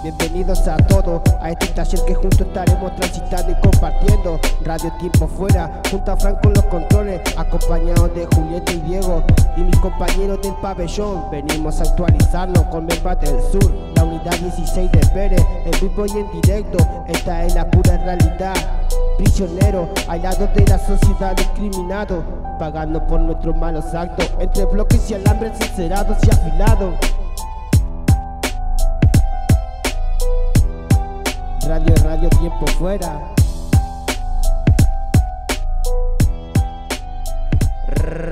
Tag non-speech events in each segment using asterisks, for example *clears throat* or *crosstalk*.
Bienvenidos a todos a este taller que juntos estaremos transitando y compartiendo. Radio Tiempo Fuera, junto a Franco en los controles, acompañados de Julieta y Diego y mis compañeros del pabellón. Venimos a actualizarnos con Membas del Sur, la unidad 16 de Pérez, en vivo y en directo. Esta es la pura realidad. Prisionero, lado de la sociedad discriminado, pagando por nuestros malos actos, entre bloques y alambres encerados y afilados. Radio, radio, tiempo fuera.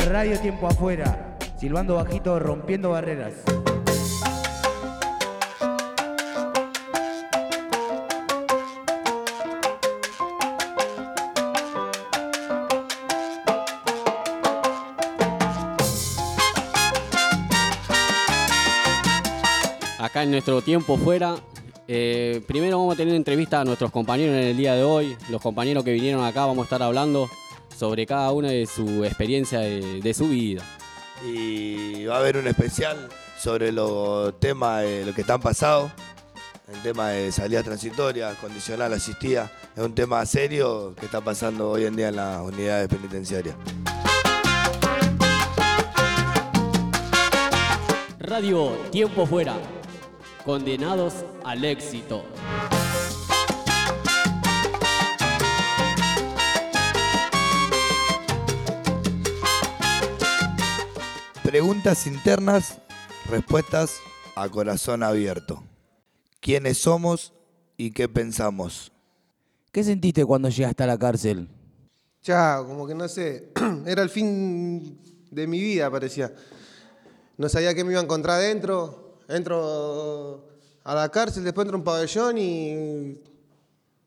Radio Tiempo Afuera, silbando bajito, rompiendo barreras. Acá en nuestro tiempo fuera, eh, primero vamos a tener entrevista a nuestros compañeros en el día de hoy. Los compañeros que vinieron acá vamos a estar hablando sobre cada uno de su experiencia de, su vida. Y va a haber un especial sobre los temas, de lo que están pasado, el tema de salida transitoria, condicional asistida. Es un tema serio que está pasando hoy en día en las unidades penitenciarias. Radio Tiempo Fuera condenados al éxito. Preguntas internas, respuestas a corazón abierto. ¿Quiénes somos y qué pensamos? ¿Qué sentiste cuando llegaste a la cárcel? Ya, como que no sé, *clears throat* era el fin de mi vida, parecía. No sabía qué me iba a encontrar dentro, entro a la cárcel, después entro a un pabellón y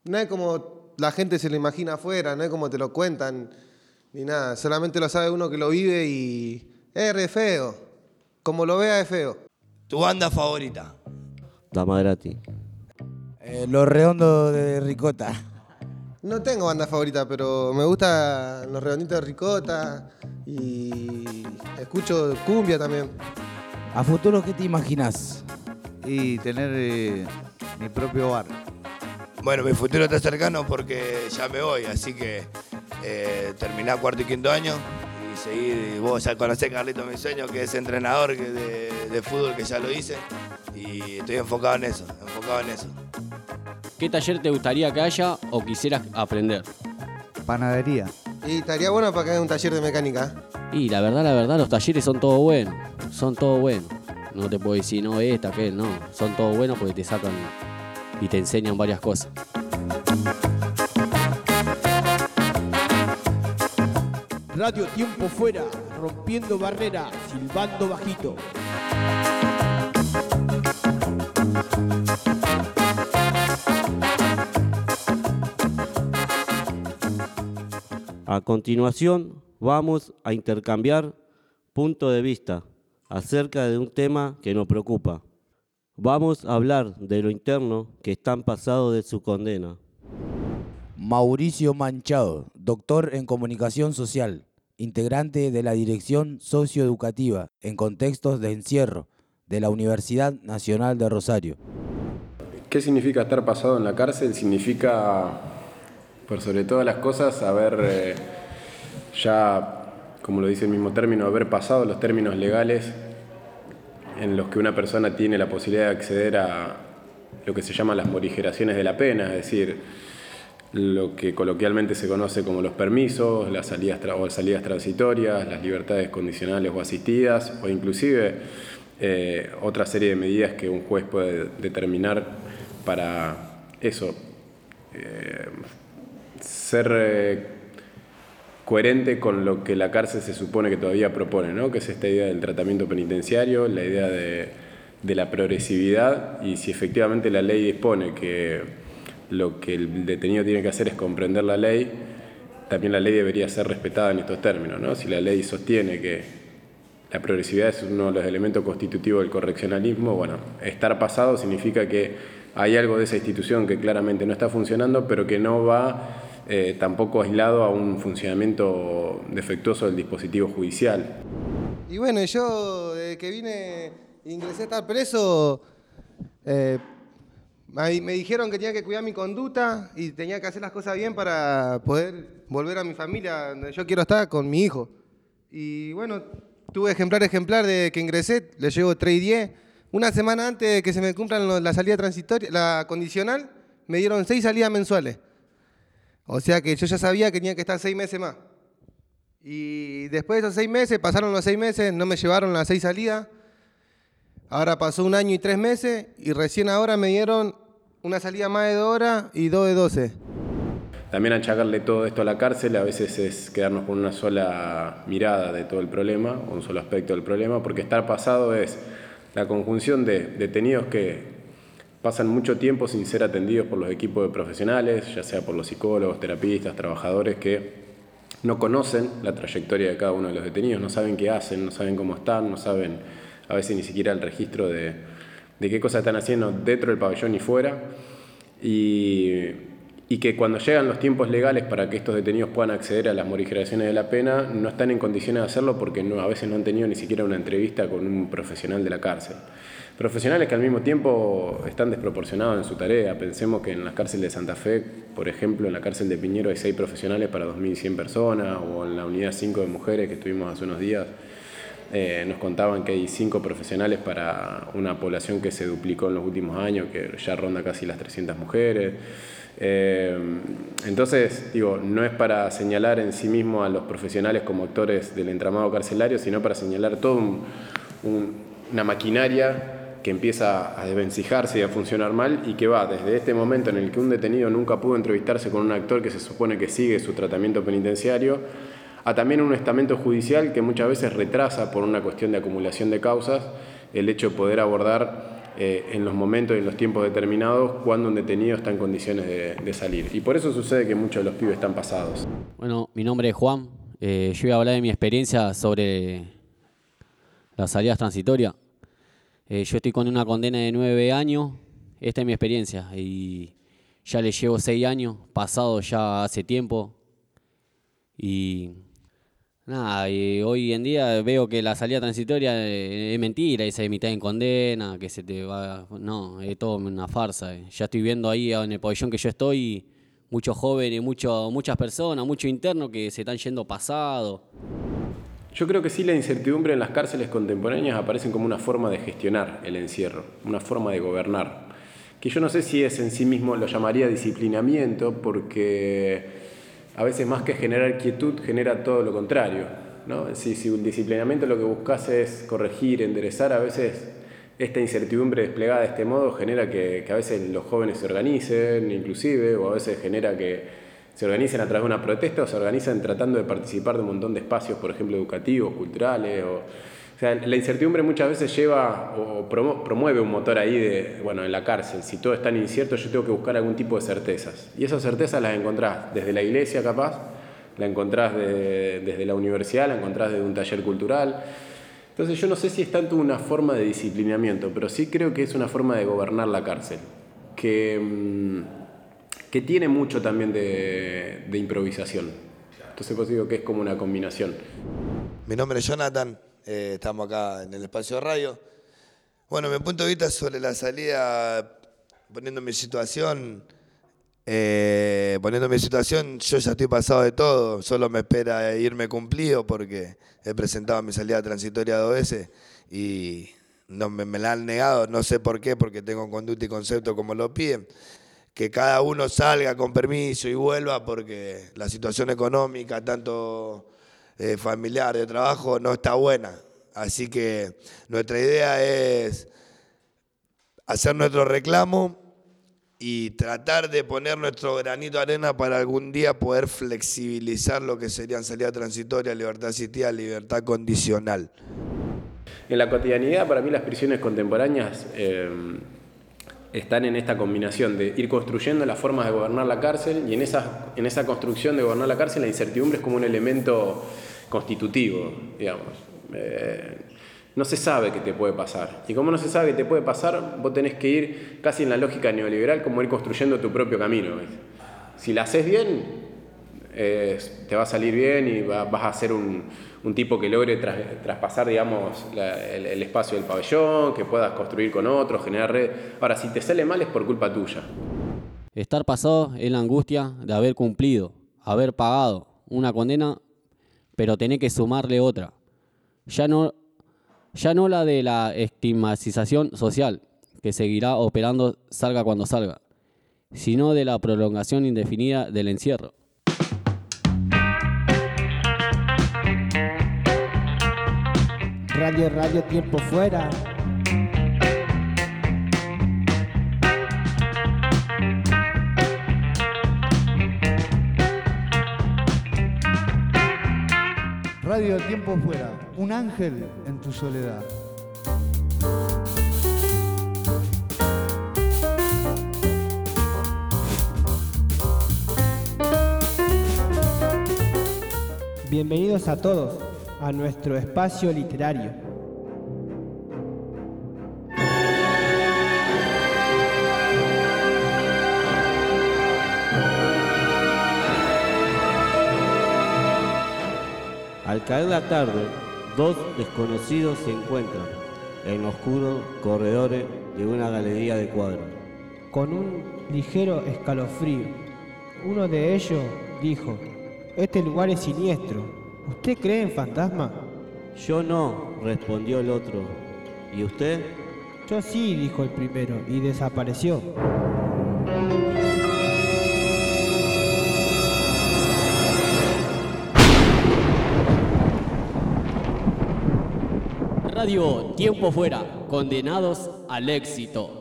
no es como la gente se lo imagina afuera, no es como te lo cuentan, ni nada. Solamente lo sabe uno que lo vive y es re feo. Como lo vea es feo. ¿Tu banda favorita? Dama gratis. Eh, los redondos de ricota. No tengo banda favorita, pero me gusta los redonditos de ricota y escucho cumbia también. ¿A futuro qué te imaginas? Y tener eh, mi propio bar. Bueno, mi futuro está cercano porque ya me voy, así que eh, terminar cuarto y quinto año y seguir. Vos ya conocés, Carlito, mi sueño, que es entrenador de, fútbol, que ya lo hice, y estoy enfocado en eso, enfocado en eso. ¿Qué taller te gustaría que haya o quisieras aprender? Panadería. Y estaría bueno para que haya un taller de mecánica. Y la verdad, la verdad, los talleres son todo buenos son todos buenos. No te puedo decir, no, esta, aquel, no. Son todos buenos porque te sacan y te enseñan varias cosas. Radio Tiempo Fuera, rompiendo barreras, silbando bajito. A continuación, vamos a intercambiar punto de vista acerca de un tema que nos preocupa. Vamos a hablar de lo interno que están pasado de su condena. Mauricio Manchado, doctor en comunicación social, integrante de la Dirección Socioeducativa en contextos de encierro de la Universidad Nacional de Rosario. ¿Qué significa estar pasado en la cárcel? Significa, por sobre todas las cosas, haber eh, ya como lo dice el mismo término, haber pasado los términos legales en los que una persona tiene la posibilidad de acceder a lo que se llaman las morigeraciones de la pena, es decir, lo que coloquialmente se conoce como los permisos, las salidas, o salidas transitorias, las libertades condicionales o asistidas, o inclusive eh, otra serie de medidas que un juez puede determinar para eso, eh, ser eh, coherente con lo que la cárcel se supone que todavía propone, ¿no? que es esta idea del tratamiento penitenciario, la idea de, la progresividad y si efectivamente la ley dispone que lo que el detenido tiene que hacer es comprender la ley, también la ley debería ser respetada en estos términos. ¿no? Si la ley sostiene que la progresividad es uno de los elementos constitutivos del correccionalismo, bueno, estar pasado significa que hay algo de esa institución que claramente no está funcionando, pero que no va eh, tampoco aislado a un funcionamiento defectuoso del dispositivo judicial. Y bueno, yo desde que vine, ingresé a estar preso, eh, me dijeron que tenía que cuidar mi conducta y tenía que hacer las cosas bien para poder volver a mi familia, donde yo quiero estar con mi hijo. Y bueno, tuve ejemplar ejemplar de que ingresé, le llevo 3 y 10. Una semana antes de que se me cumplan la salida transitoria, la condicional, me dieron 6 salidas mensuales. O sea que yo ya sabía que tenía que estar 6 meses más. Y después de esos 6 meses, pasaron los 6 meses, no me llevaron las 6 salidas. Ahora pasó un año y 3 meses y recién ahora me dieron una salida más de 2 horas y 2 de 12. También achacarle todo esto a la cárcel a veces es quedarnos con una sola mirada de todo el problema, un solo aspecto del problema, porque estar pasado es la conjunción de detenidos que pasan mucho tiempo sin ser atendidos por los equipos de profesionales, ya sea por los psicólogos, terapistas, trabajadores que no conocen la trayectoria de cada uno de los detenidos, no saben qué hacen, no saben cómo están, no saben a veces ni siquiera el registro de, de qué cosas están haciendo dentro del pabellón y fuera. Y, y que cuando llegan los tiempos legales para que estos detenidos puedan acceder a las morigeraciones de la pena, no están en condiciones de hacerlo porque no, a veces no han tenido ni siquiera una entrevista con un profesional de la cárcel. Profesionales que al mismo tiempo están desproporcionados en su tarea. Pensemos que en la cárcel de Santa Fe, por ejemplo, en la cárcel de Piñero hay seis profesionales para 2.100 personas, o en la unidad 5 de mujeres que estuvimos hace unos días, eh, nos contaban que hay cinco profesionales para una población que se duplicó en los últimos años, que ya ronda casi las 300 mujeres. Eh, entonces, digo, no es para señalar en sí mismo a los profesionales como actores del entramado carcelario, sino para señalar toda un, un, una maquinaria que empieza a desvencijarse y a funcionar mal y que va desde este momento en el que un detenido nunca pudo entrevistarse con un actor que se supone que sigue su tratamiento penitenciario, a también un estamento judicial que muchas veces retrasa por una cuestión de acumulación de causas el hecho de poder abordar eh, en los momentos y en los tiempos determinados cuando un detenido está en condiciones de, salir. Y por eso sucede que muchos de los pibes están pasados. Bueno, mi nombre es Juan. Eh, yo voy a hablar de mi experiencia sobre las salidas transitorias. Eh, yo estoy con una condena de nueve años. Esta es mi experiencia. Y ya le llevo seis años, pasado ya hace tiempo. Y nada, hoy en día veo que la salida transitoria es mentira, esa mitad en condena, que se te va. No, es todo una farsa. Ya estoy viendo ahí en el pabellón que yo estoy muchos jóvenes, muchas personas, muchos internos que se están yendo pasado. Yo creo que sí la incertidumbre en las cárceles contemporáneas aparecen como una forma de gestionar el encierro, una forma de gobernar, que yo no sé si es en sí mismo, lo llamaría disciplinamiento, porque a veces más que generar quietud genera todo lo contrario. ¿no? Si, si un disciplinamiento lo que buscas es corregir, enderezar, a veces esta incertidumbre desplegada de este modo genera que, que a veces los jóvenes se organicen inclusive, o a veces genera que se organicen a través de una protesta o se organizan tratando de participar de un montón de espacios, por ejemplo, educativos, culturales. O, o sea, la incertidumbre muchas veces lleva o promueve un motor ahí de, bueno, en la cárcel. Si todo es tan incierto, yo tengo que buscar algún tipo de certezas. Y esas certezas las encontrás desde la iglesia, capaz, la encontrás de, desde la universidad, la encontrás desde un taller cultural. Entonces yo no sé si es tanto una forma de disciplinamiento, pero sí creo que es una forma de gobernar la cárcel. Que que tiene mucho también de, de, improvisación. Entonces pues digo que es como una combinación. Mi nombre es Jonathan, eh, estamos acá en el espacio de radio. Bueno, mi punto de vista sobre la salida, poniendo mi situación, eh, poniendo mi situación, yo ya estoy pasado de todo, solo me espera irme cumplido porque he presentado mi salida transitoria dos veces y no me, me la han negado, no sé por qué, porque tengo conducta y concepto como lo piden que cada uno salga con permiso y vuelva porque la situación económica, tanto eh, familiar, de trabajo, no está buena. Así que nuestra idea es hacer nuestro reclamo y tratar de poner nuestro granito de arena para algún día poder flexibilizar lo que serían salida transitoria, libertad asistida, libertad condicional. En la cotidianidad, para mí las prisiones contemporáneas... Eh están en esta combinación de ir construyendo las formas de gobernar la cárcel y en esa, en esa construcción de gobernar la cárcel la incertidumbre es como un elemento constitutivo, digamos. Eh, no se sabe qué te puede pasar. Y como no se sabe qué te puede pasar, vos tenés que ir casi en la lógica neoliberal como ir construyendo tu propio camino. Si la haces bien, es- te va a salir bien y va- vas a ser un, un tipo que logre tras- traspasar, digamos, el espacio del pabellón, que puedas construir con otros, generar red. Ahora, si te sale mal es por culpa tuya. Estar pasado es la angustia de haber cumplido, haber pagado una condena, pero tener que sumarle otra. Ya no, ya no la de la estigmatización social, que seguirá operando salga cuando salga, sino de la prolongación indefinida del encierro. Radio, radio, tiempo fuera. Radio Tiempo Fuera, un ángel en tu soledad. Bienvenidos a todos a nuestro espacio literario. Al caer la tarde, dos desconocidos se encuentran en oscuros corredores de una galería de cuadros. Con un ligero escalofrío, uno de ellos dijo, este lugar es siniestro. ¿Usted cree en fantasmas? Yo no, respondió el otro. ¿Y usted? Yo sí, dijo el primero, y desapareció. Radio Tiempo Fuera, condenados al éxito.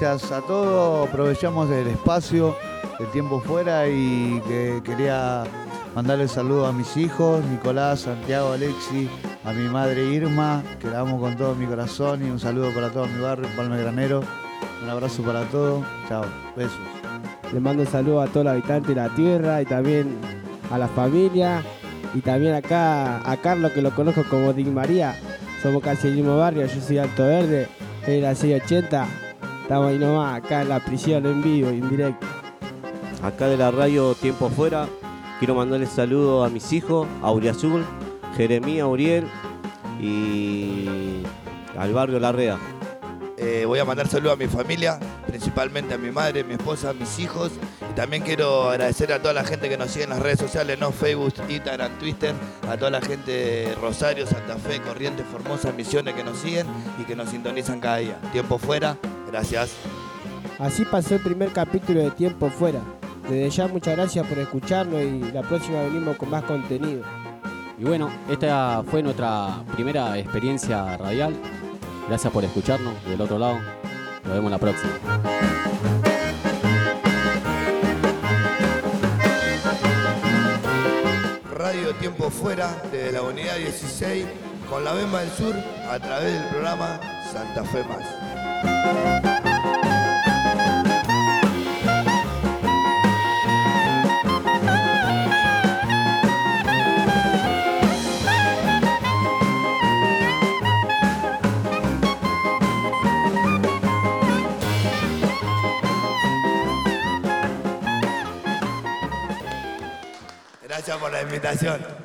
Gracias a todos. Aprovechamos el espacio, el tiempo fuera y que quería mandarle saludos a mis hijos, Nicolás, Santiago, Alexi, a mi madre Irma, que la amo con todo mi corazón y un saludo para todo mi barrio, Palma Granero. Un abrazo para todos. Chao. Besos. Le mando un saludo a todos los habitantes de la tierra y también a la familia y también acá a Carlos que lo conozco como Dick María. Somos casi el mismo barrio, yo soy Alto Verde, la 680. Estamos ahí nomás, acá en la prisión en vivo, en directo. Acá de la radio Tiempo Fuera, quiero mandarle saludo a mis hijos, a Uriazul, Jeremía Uriel y al barrio Larrea. Eh, voy a mandar saludos a mi familia, principalmente a mi madre, mi esposa, a mis hijos. Y también quiero agradecer a toda la gente que nos sigue en las redes sociales, ¿no? Facebook, Instagram, Twitter, a toda la gente de Rosario, Santa Fe, Corrientes, Formosa, Misiones que nos siguen y que nos sintonizan cada día. Tiempo fuera, gracias. Así pasó el primer capítulo de Tiempo Fuera. Desde ya muchas gracias por escucharnos y la próxima venimos con más contenido. Y bueno, esta fue nuestra primera experiencia radial. Gracias por escucharnos del otro lado. Nos vemos la próxima. Radio Tiempo Fuera, desde la unidad 16, con la Bemba del Sur, a través del programa Santa Fe Más. Invitación.